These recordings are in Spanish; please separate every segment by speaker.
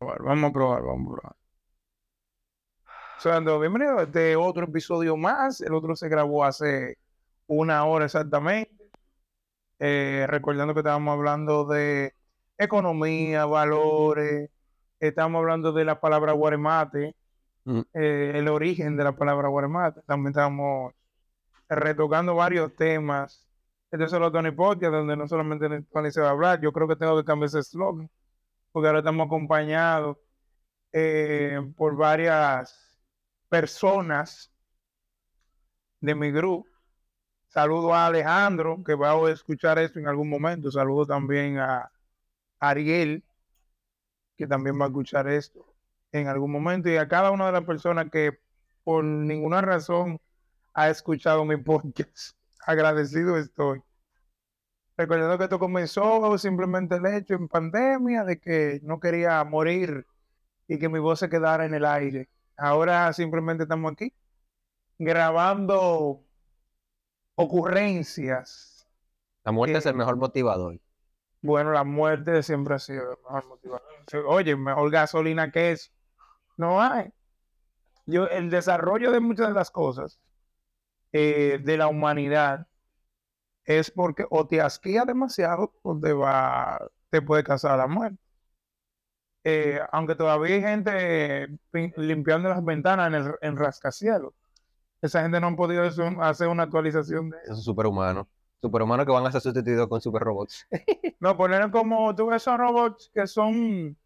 Speaker 1: Vamos a probar, vamos a probar. Sando, bienvenido a este otro episodio más. El otro se grabó hace una hora exactamente. Eh, recordando que estábamos hablando de economía, valores. Estamos hablando de la palabra guaremate,
Speaker 2: Mm.
Speaker 1: eh, el origen de la palabra guaremate. También estamos retocando varios temas. Este es solo Tony Podcast, donde no solamente se va a hablar. Yo creo que tengo que cambiar ese slogan, porque ahora estamos acompañados eh, por varias personas de mi grupo. Saludo a Alejandro, que va a escuchar esto en algún momento. Saludo también a Ariel, que también va a escuchar esto en algún momento. Y a cada una de las personas que por ninguna razón ha escuchado mi podcast. Agradecido estoy. Recordando que esto comenzó simplemente el hecho en pandemia de que no quería morir y que mi voz se quedara en el aire. Ahora simplemente estamos aquí grabando ocurrencias.
Speaker 2: La muerte es el mejor motivador.
Speaker 1: Bueno, la muerte siempre ha sido el mejor motivador. Oye, mejor gasolina que eso. No hay. Yo, el desarrollo de muchas de las cosas eh, de la humanidad es porque o te asquía demasiado o te va, te puede causar la muerte. Eh, aunque todavía hay gente pin- limpiando las ventanas en, el, en rascacielos. Esa gente no ha podido hacer- una actualización de eso.
Speaker 2: Esos superhumanos. Superhumanos que van a ser sustituidos con superrobots.
Speaker 1: No, poner como tú ves esos robots que son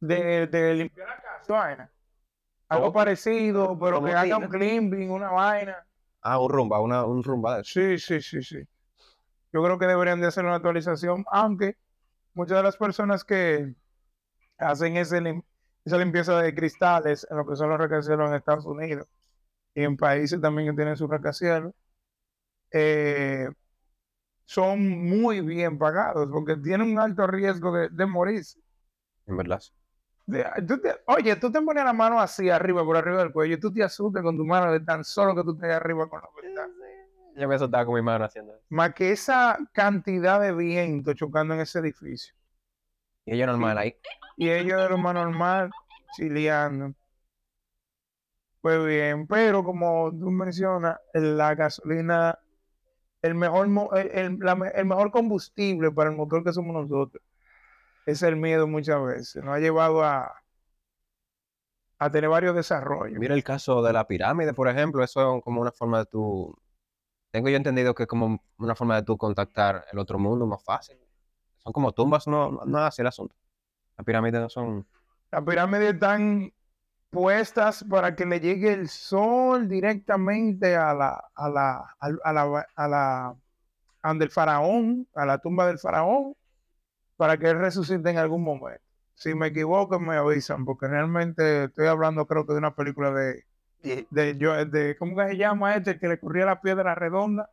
Speaker 1: de, de limpiar la casa, vaina. Algo
Speaker 2: ¿Cómo?
Speaker 1: parecido, pero
Speaker 2: ¿Cómo
Speaker 1: que haga un cleaning, una vaina.
Speaker 2: Ah, un rumba, una, un rumba.
Speaker 1: Sí, sí, sí, sí. Yo creo que deberían de hacer una actualización, aunque muchas de las personas que hacen ese lim- esa limpieza de cristales en lo que son los rascacielos en Estados Unidos y en países también que tienen sus rascacielos, eh, son muy bien pagados porque tienen un alto riesgo de, de morirse.
Speaker 2: En verdad.
Speaker 1: De- tú te- oye, tú te pones la mano así arriba, por arriba del cuello, y tú te asustas con tu mano de tan solo que tú estés arriba con la ventana.
Speaker 2: Yo me soltaba con mi mano haciendo eso.
Speaker 1: Más que esa cantidad de viento chocando en ese edificio.
Speaker 2: Y ellos normal ahí.
Speaker 1: Y ellos de lo más normal, chileando. Pues bien, pero como tú mencionas, la gasolina, el mejor, mo- el, el- la me- el mejor combustible para el motor que somos nosotros es el miedo muchas veces. Nos ha llevado a, a tener varios desarrollos.
Speaker 2: Mira el caso de la pirámide, por ejemplo. Eso es como una forma de tu... Tengo yo entendido que es como una forma de tú contactar el otro mundo más fácil. Son como tumbas, no, no, no es así el asunto. Las pirámides no son...
Speaker 1: Las pirámides están puestas para que le llegue el sol directamente a la, a la, al- a la, a la, a del faraón, a la tumba del faraón, para que él resucite en algún momento. Si me equivoco, me avisan, porque realmente estoy hablando, creo que de una película de, de, yo- de ¿cómo que se llama este? Que le corría la piedra redonda.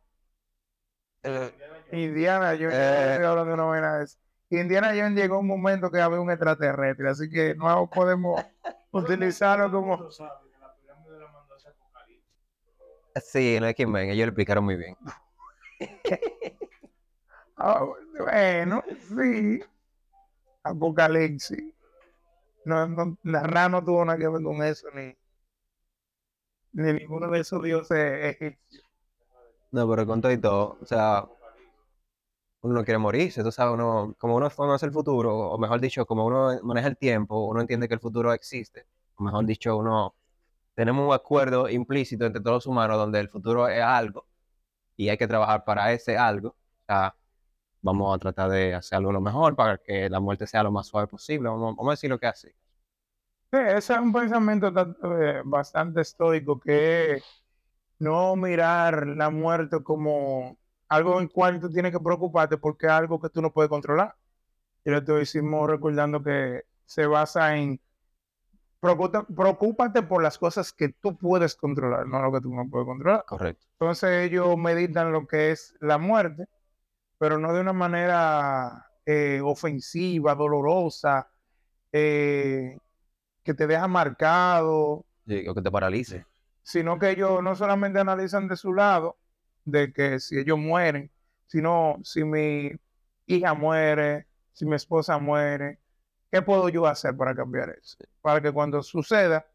Speaker 1: Indiana Jones,
Speaker 2: Eh.
Speaker 1: estoy hablando de una vaina de esa. Indiana Jones llegó un momento que había un extraterrestre, así que no podemos utilizarlo como...
Speaker 2: Sí, en X-Men, ellos lo explicaron muy bien.
Speaker 1: Ah, bueno, sí. Apocalipsis. No, no, la Ra no tuvo nada que ver con eso, ni, ni ninguno de esos dioses egipcios.
Speaker 2: No, pero con todo y todo, o sea, uno no quiere morirse, tú sabes, uno, como uno conoce el futuro, o mejor dicho, como uno maneja el tiempo, uno entiende que el futuro existe, o mejor dicho, uno, tenemos un acuerdo implícito entre todos los humanos donde el futuro es algo y hay que trabajar para ese algo, o sea, vamos a tratar de hacer algo lo mejor para que la muerte sea lo más suave posible, vamos, vamos a decir lo que hace.
Speaker 1: Sí, ese es un pensamiento eh, bastante estoico que es no mirar la muerte como algo en cual tú tienes que preocuparte porque es algo que tú no puedes controlar. Y lo estoicismo recordando que se basa en preocupa- preocúpate por las cosas que tú puedes controlar, no lo que tú no puedes controlar.
Speaker 2: Correcto.
Speaker 1: Entonces ellos meditan lo que es la muerte, pero no de una manera eh, ofensiva, dolorosa, eh, que te deja marcado,
Speaker 2: Sí, o que te paralice.
Speaker 1: sino que ellos no solamente analizan de su lado, de que si ellos mueren, sino si mi hija muere, si mi esposa muere, ¿qué puedo yo hacer para cambiar eso? Para que cuando suceda,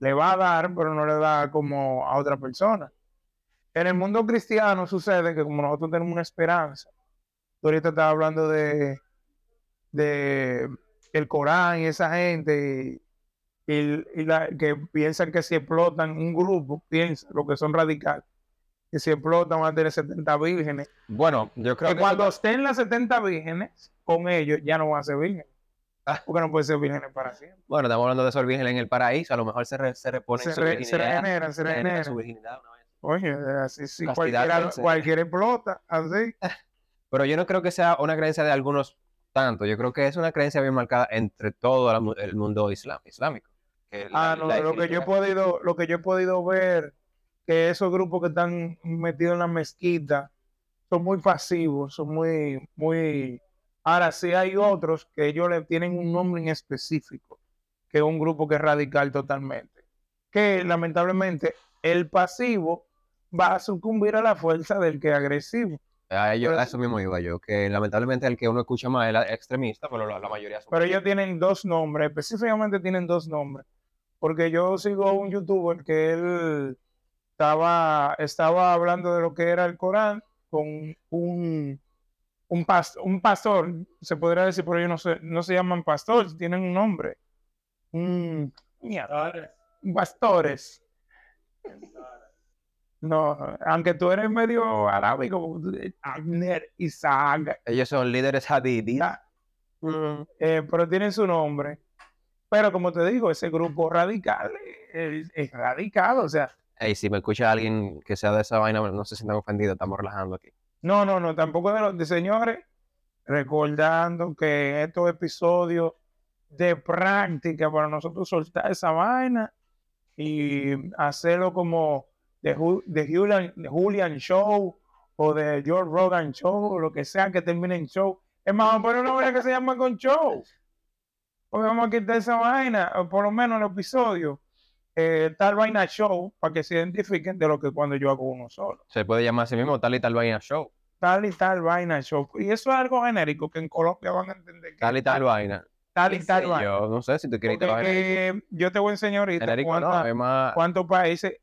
Speaker 1: le va a dar, pero no le da como a otra persona. En el mundo cristiano sucede que como nosotros tenemos una esperanza, tú ahorita estabas hablando de, de el Corán y esa gente y, y la, que piensan que si explotan un grupo, piensan lo que son radicales, que si explotan van a tener 70 vírgenes.
Speaker 2: Bueno, yo creo
Speaker 1: Que
Speaker 2: que,
Speaker 1: cuando estén las 70 vírgenes, con ellos ya no van a ser vírgenes.
Speaker 2: Ah.
Speaker 1: Porque no pueden ser vírgenes para siempre.
Speaker 2: bueno, estamos hablando de esos vírgenes en el paraíso, a lo mejor se, re- se reponen
Speaker 1: Se, re- se regeneran, se
Speaker 2: regeneran
Speaker 1: regeneran.
Speaker 2: su virginidad una vez.
Speaker 1: Oye, así sí, cualquiera explota, así.
Speaker 2: Pero yo no creo que sea una creencia de algunos tanto. Yo creo que es una creencia bien marcada entre todo la el mundo islam- islámico. Que la-
Speaker 1: Ah, no, lo que yo he podido, lo que yo he podido ver, que esos grupos que están metidos en la mezquita son muy pasivos, son muy, muy. Ahora sí hay otros que ellos le tienen un nombre en específico, que es un grupo que es radical totalmente. Que lamentablemente el pasivo va a sucumbir a la fuerza del que es agresivo.
Speaker 2: A, ello-
Speaker 1: Pero
Speaker 2: a eso mismo iba yo, que lamentablemente el que uno escucha más es el extremista, pero la, la mayoría son...
Speaker 1: Pero ellos tienen dos nombres, específicamente tienen dos nombres. Porque yo sigo a un youtuber que él estaba, estaba hablando de lo que era el Corán con un, un, pas- un pastor, se podría decir, pero ellos no se, no se llaman pastores, tienen un nombre. Un, mierda, pastores. No, aunque tú eres medio arábigo, Abner, Isaac,
Speaker 2: Ellos son líderes hadidis.
Speaker 1: Ya. Eh, pero tienen su nombre. Pero como te digo, ese grupo radical eh, es, es radical, o sea,
Speaker 2: Ey, si me escucha alguien que sea de esa vaina, no se sientan ofendidos, estamos relajando aquí.
Speaker 1: no, no, no, tampoco de los de señores, recordando que estos episodios de práctica para nosotros soltar esa vaina y hacerlo como de, de Julian, de Julian Show o de George Rogan Show, o lo que sea que termine en show. Es más, vamos a poner una vaina que se llama con show. Porque vamos a quitar esa vaina, o por lo menos el episodio, eh, tal vaina show, para que se identifiquen de lo que cuando yo hago uno solo.
Speaker 2: Se puede llamar así mismo tal y tal vaina show.
Speaker 1: Tal y tal vaina show. Y eso es algo genérico que en Colombia van a entender. que
Speaker 2: Tal y tal vaina.
Speaker 1: Tal y tal vaina.
Speaker 2: Yo no sé si tú quieres
Speaker 1: Porque,
Speaker 2: en
Speaker 1: eh, yo te voy a enseñar ahorita
Speaker 2: genérico,
Speaker 1: cuánta- cuántos países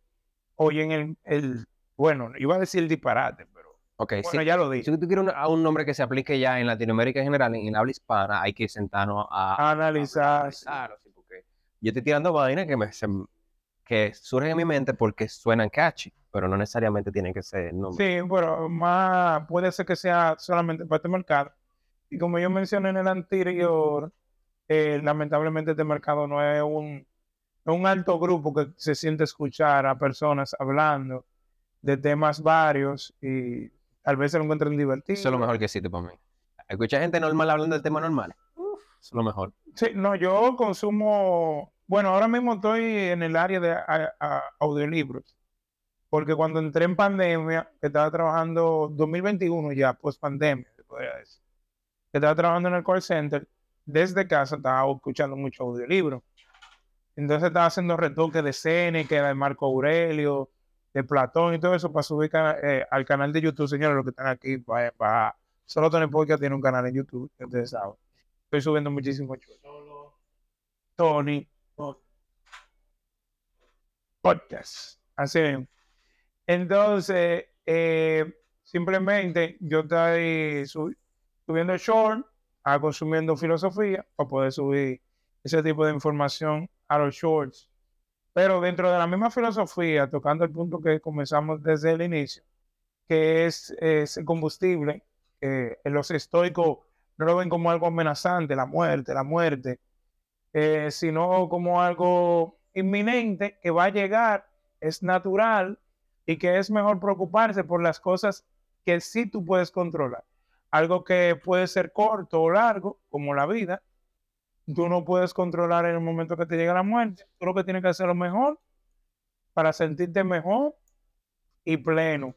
Speaker 1: oyen el, el- bueno, iba a decir disparate, pero
Speaker 2: Ok, si-
Speaker 1: bueno, ya lo
Speaker 2: si,
Speaker 1: dije.
Speaker 2: tú quieres un, a un nombre que se aplique ya en Latinoamérica en general, en, en habla hispana, hay que sentarnos a,
Speaker 1: Analizar, sí.
Speaker 2: Claro, sí, porque yo estoy tirando vainas que, me, se- que surgen en mi mente porque suenan catchy, pero no necesariamente tienen que ser nombres.
Speaker 1: Sí, pero más puede ser que sea solamente para este mercado. Y como yo mencioné en el anterior, eh, lamentablemente este mercado no es un, un alto grupo que se siente escuchar a personas hablando de temas varios y tal vez se lo encuentren divertido.
Speaker 2: Eso es lo mejor que existe para mí. Escucha gente normal hablando del tema normal. Eso es lo mejor.
Speaker 1: Sí, no, yo consumo, bueno, ahora mismo estoy en el área de a- a- audiolibros, porque cuando entré en pandemia, que estaba trabajando 2021 ya, post pandemia, se podría decir, que estaba trabajando en el call center, desde casa estaba escuchando mucho audiolibro. Entonces estaba haciendo retoques de Seneca, de Marco Aurelio, de Platón y todo eso para subir eh, al canal de YouTube, señores, los que están aquí, para, para... Solo Tony Podcast tiene un canal en YouTube, ustedes saben. Estoy subiendo muchísimo Solo Tony Pod- Podcast. Así mismo. Entonces, eh, simplemente yo estoy su- subiendo short, a consumiendo filosofía para poder subir ese tipo de información a los shorts. Pero dentro de la misma filosofía, tocando el punto que comenzamos desde el inicio, que es ese combustible, que en los estoicos no lo ven como algo amenazante, la muerte, la muerte, eh, sino como algo inminente que va a llegar, es natural y que es mejor preocuparse por las cosas que sí tú puedes controlar. Algo que puede ser corto o largo, como la vida, tú no puedes controlar en el momento que te llega la muerte. Tú lo que tienes que hacer lo mejor para sentirte mejor y pleno.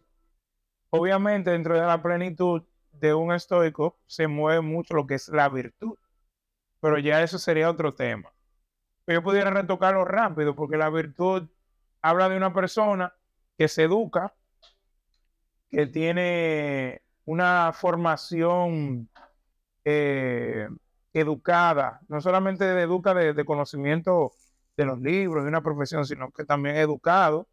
Speaker 1: Obviamente, dentro de la plenitud de un estoico se mueve mucho lo que es la virtud, pero ya eso sería otro tema. Yo pudiera retocarlo rápido porque la virtud habla de una persona que se educa, que tiene una formación eh, educada, no solamente educa de, de conocimiento de los libros, de una profesión, sino que también educado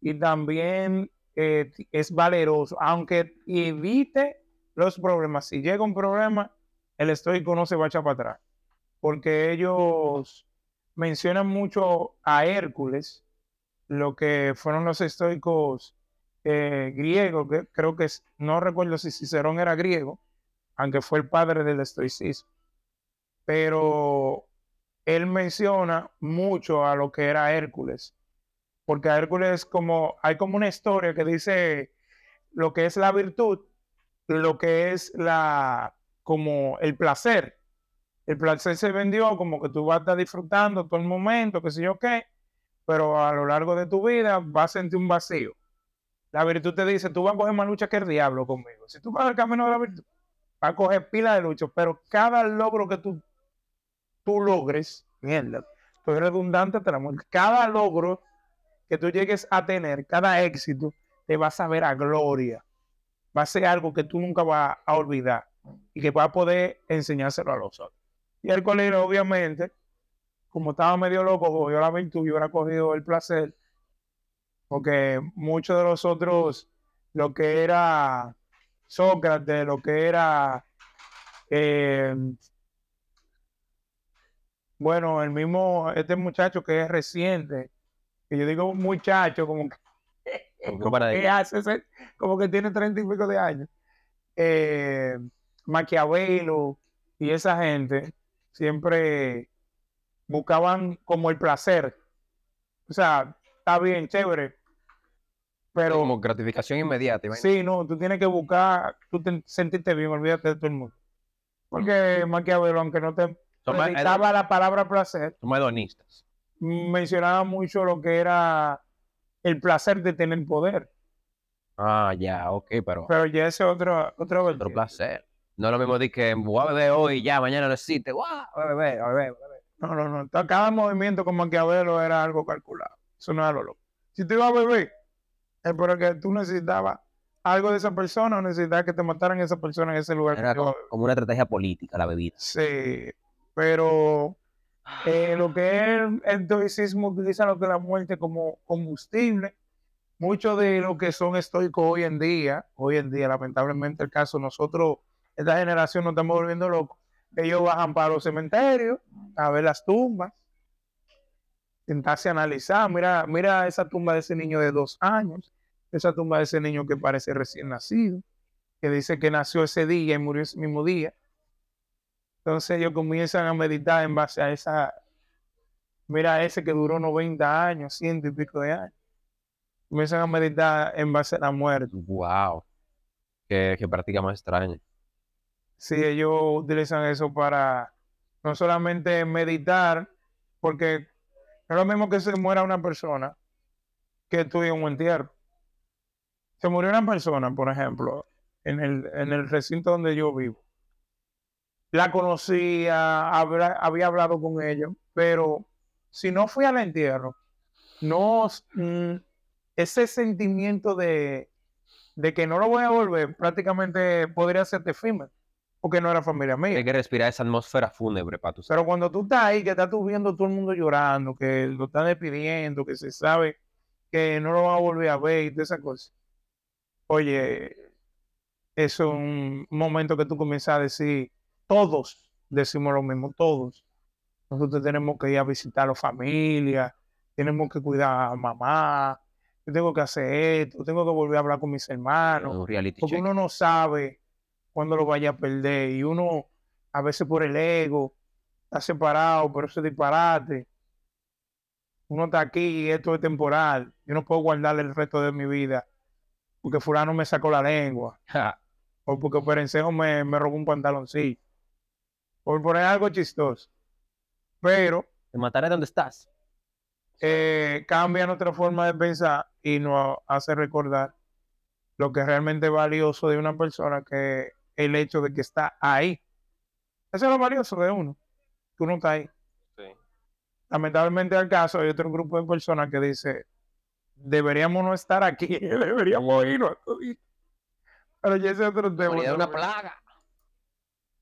Speaker 1: y también eh, es valeroso, aunque evite los problemas. Si llega un problema, el estoico no se va a echar para atrás, porque ellos mencionan mucho a Hércules, lo que fueron los estoicos eh, griegos, que creo que no recuerdo si Cicerón era griego, aunque fue el padre del estoicismo, pero él menciona mucho a lo que era Hércules, porque Hércules como hay como una historia que dice lo que es la virtud, lo que es la como el placer. El placer se vendió como que tú vas a estar disfrutando todo el momento, que sé yo qué, pero a lo largo de tu vida vas a sentir un vacío. La virtud te dice, tú vas a coger más lucha que el diablo conmigo. Si tú vas al camino de la virtud, vas a coger pila de lucha, pero cada logro que tú tú logres, mierda, estoy redundante, te la cada logro que tú llegues a tener, cada éxito, te va a saber a gloria. Va a ser algo que tú nunca vas a olvidar y que vas a poder enseñárselo a los otros. Y el colegio, obviamente, como estaba medio loco, cogió la virtud y hubiera cogido el placer, porque muchos de los otros, lo que era Sócrates, lo que era eh, bueno, el mismo, este muchacho que es reciente, que yo digo muchacho, como que, hace, como que tiene treinta y pico de años. Eh, Maquiavelo y esa gente siempre buscaban como el placer. O sea, está bien, chévere. Pero.
Speaker 2: Como gratificación inmediata.
Speaker 1: Sí, no, tú tienes que buscar, tú te, sentirte bien, olvídate de todo el mundo. Porque Maquiavelo, aunque no te necesitaba la palabra placer.
Speaker 2: Somos hedonistas.
Speaker 1: Mencionaba mucho lo que era el placer de tener poder.
Speaker 2: Ah, ya, ok, pero.
Speaker 1: Pero ya ese otro, otro,
Speaker 2: otro placer. No es lo mismo de que voy a beber hoy ya, mañana no existe. ¡Wow! A beber, a beber,
Speaker 1: No, no, no. Cada movimiento como Maquiavelo era algo calculado. Eso no era lo loco. Si tú ibas a beber, es porque tú necesitabas algo de esa persona o necesitabas que te mataran esa persona en ese lugar.
Speaker 2: Era como, como, una estrategia política la bebida.
Speaker 1: Sí, pero eh, lo que es el estoicismo utiliza lo que la muerte como combustible. Muchos de los que son estoicos hoy en día, hoy en día, lamentablemente el caso, nosotros, esta generación nos estamos volviendo locos. Ellos bajan para los cementerios a ver las tumbas, sentarse a analizar. Mira, mira esa tumba de ese niño de dos años, esa tumba de ese niño que parece recién nacido, que dice que nació ese día y murió ese mismo día. Entonces ellos comienzan a meditar en base a esa, mira ese que duró 90 años, ciento y pico de años. Comienzan a meditar en base a la muerte.
Speaker 2: Wow. Qué, práctica más extraña.
Speaker 1: Sí, ellos utilizan eso para no solamente meditar, porque no es lo mismo que se muera una persona que estudie un entierro. Se murió una persona, por ejemplo, en el, en el recinto donde yo vivo la conocía, había hablado con ellos, pero si no fui al entierro, no, mm, ese sentimiento de, de, que no lo voy a volver, prácticamente podría ser efímero, porque no era familia mía.
Speaker 2: Hay que respirar esa atmósfera fúnebre para tu
Speaker 1: Pero cuando tú estás ahí, que estás tú viendo todo el mundo llorando, que lo están despidiendo, que se sabe que no lo va a volver a ver y todas esas cosas. Oye, es un momento que tú comienzas a decir, todos decimos lo mismo, todos. Nosotros tenemos que ir a visitar a la familia, tenemos que cuidar a mamá, yo tengo que hacer esto, tengo que volver a hablar con mis hermanos, porque uno no sabe cuándo lo vaya a perder y uno a veces por el ego está separado, por ese disparate. Uno está aquí y esto es temporal. Yo no puedo guardarle el resto de mi vida porque fulano me sacó la lengua. o porque Perencejo me, me robó un pantaloncillo por poner algo chistoso. Pero.
Speaker 2: Te mataré donde estás.
Speaker 1: Eh, cambia nuestra forma de pensar y nos hace recordar lo que es realmente valioso de una persona, que el hecho de que está ahí. Eso es lo valioso de uno, que uno está ahí. Sí. Lamentablemente al caso hay otro grupo de personas que dice, deberíamos no estar aquí, deberíamos irnos. Pero ya ese otro tema.
Speaker 2: una plaga.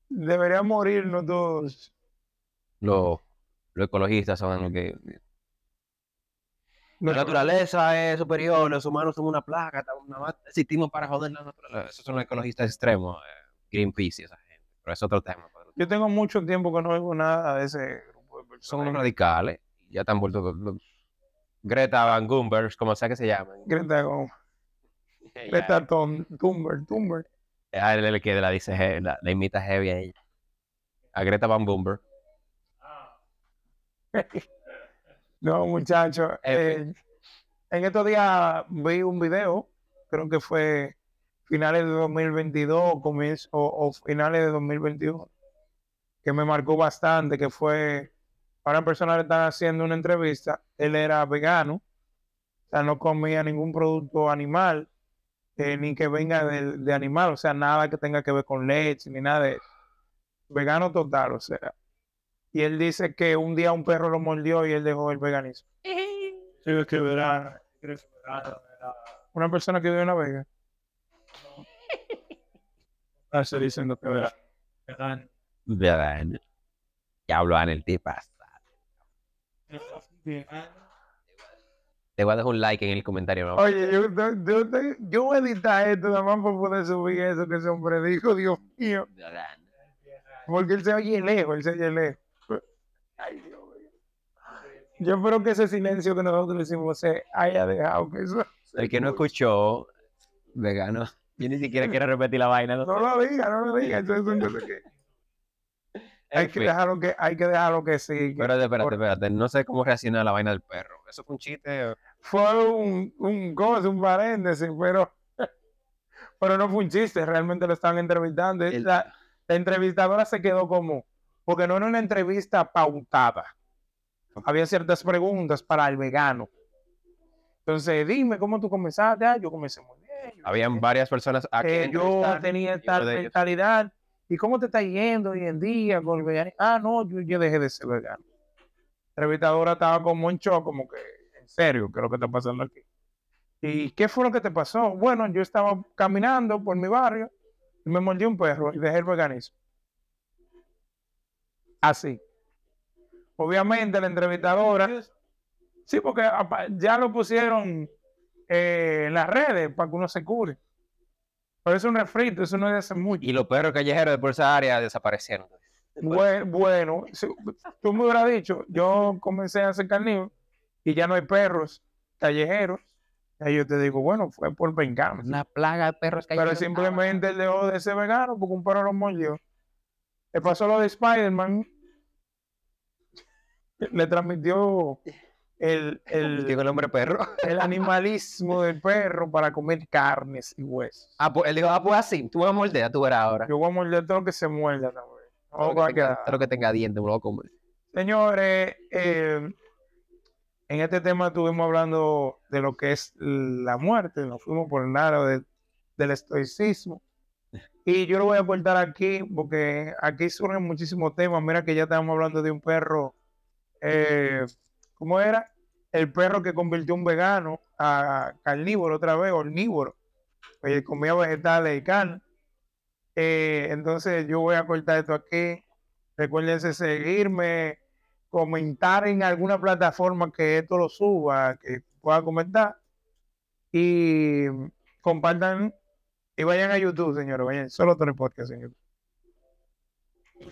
Speaker 1: Deberían morirnos todos.
Speaker 2: Los, los ecologistas son los que... La naturaleza es superior, los humanos somos una plaga, estamos- nada más existimos para joder la naturaleza. Esos son los ecologistas extremos, eh, Greenpeace y esa gente. Pero es otro tema.
Speaker 1: Yo tengo mucho tiempo que no oigo nada de ese grupo de
Speaker 2: Son
Speaker 1: personas.
Speaker 2: unos radicales, ya están vueltos... los- los- Greta Van Gunberg, como sea que se llamen.
Speaker 1: Greta,
Speaker 2: Ella-
Speaker 1: Greta Thun- Thunberg, Thunberg.
Speaker 2: A él el que la dice, la, la imita heavy a ella. A Greta Van Gunberg.
Speaker 1: No, muchachos.
Speaker 2: F.
Speaker 1: eh, en estos días vi un video, creo que fue finales de 2022 comienzo, o, o finales de 2021, que me marcó bastante, que fue a una persona le están haciendo una entrevista, él era vegano, o sea, no comía ningún producto animal, eh, ni que venga de, de animal, o sea, nada que tenga que ver con leche, ni nada de eso. Vegano total, o sea. Y él dice que un día un perro lo mordió y él dejó el veganismo.
Speaker 3: Sí, es que verano. ¿Crees que verano?
Speaker 1: Una persona que vive en La Vega.
Speaker 3: Ah, se diciendo que verano. Verano.
Speaker 2: Habló en el tipo. Te voy a dejar un like en el comentario. ¿no?
Speaker 1: Oye, yo, yo, yo, yo voy a editar esto nada más para poder subir eso que ese hombre dijo, Dios mío. Porque él se oye lejos, él se oye lejos. Ay, Dios mío. Yo espero que ese silencio que nosotros decimos se haya dejado que eso.
Speaker 2: El que no escuchó, vegano. Yo ni siquiera quiero repetir la vaina. ¿no?
Speaker 1: No lo diga, no lo diga. Entonces, entonces, ¿qué?
Speaker 2: En
Speaker 1: hay, que dejarlo que, hay que dejarlo que siga.
Speaker 2: Espérate, espérate,
Speaker 1: Por-
Speaker 2: espérate. No sé cómo reacciona la vaina del perro. ¿Eso fue un chiste?
Speaker 1: Fue un, un gozo, un paréntesis, pero, pero no fue un chiste, realmente lo estaban entrevistando.
Speaker 2: El-
Speaker 1: La, la entrevistadora se quedó como, porque no era una entrevista pautada. Había ciertas preguntas para el vegano. Entonces, dime, ¿cómo tú comenzaste? Ah, yo comencé muy bien.
Speaker 2: Habían varias personas quien
Speaker 1: yo tenía tal mentalidad. ¿Y cómo te está yendo hoy en día con el veganismo? Ah, no, yo, yo dejé de ser vegano. La entrevistadora estaba como en shock, como que, serio, ¿qué es lo que está pasando aquí? ¿Y qué fue lo que te pasó? Bueno, yo estaba caminando por mi barrio y me mordió un perro y dejé el veganismo. Así. Obviamente la entrevistadora, sí, porque ya lo pusieron eh, en las redes para que uno se cure. Pero es un refrito, eso no es de hace mucho.
Speaker 2: Y los perros callejeros de por esa área desaparecieron.
Speaker 1: Bue- Bueno, si- tú me hubieras dicho, yo comencé a hacer carnívoro y ya no hay perros callejeros. Ahí yo te digo, bueno, fue por venganza.
Speaker 2: Una plaga de perros
Speaker 1: Pero simplemente él dejó de ser vegano porque un perro lo mordió. Le pasó lo de Spider-Man. Le transmitió el, el,
Speaker 2: el hombre perro.
Speaker 1: el animalismo del perro para comer carnes y huesos.
Speaker 2: Ah, pues él dijo, ah, pues así, tú vas a morder, tú verás ahora.
Speaker 1: Yo voy a morder todo lo que se muerda también. No
Speaker 2: Todo lo que tenga- todo lo que tenga dientes, lo voy a comer.
Speaker 1: Señores, eh, en este tema estuvimos hablando de lo que es la muerte, nos fuimos por el lado de- del estoicismo. Y yo lo voy a aportar aquí porque aquí surgen muchísimos temas. Mira que ya estamos hablando de un perro, eh, ¿cómo era? El perro que convirtió un vegano a carnívoro otra vez, omnívoro. Oye, comía vegetales y carne. Eh, entonces yo voy a cortar esto aquí. Recuérdense seguirme, comentar en alguna plataforma que esto lo suba, que pueda comentar. Y compartan y vayan a YouTube, señores. Vayan, solo tres podcasts en YouTube.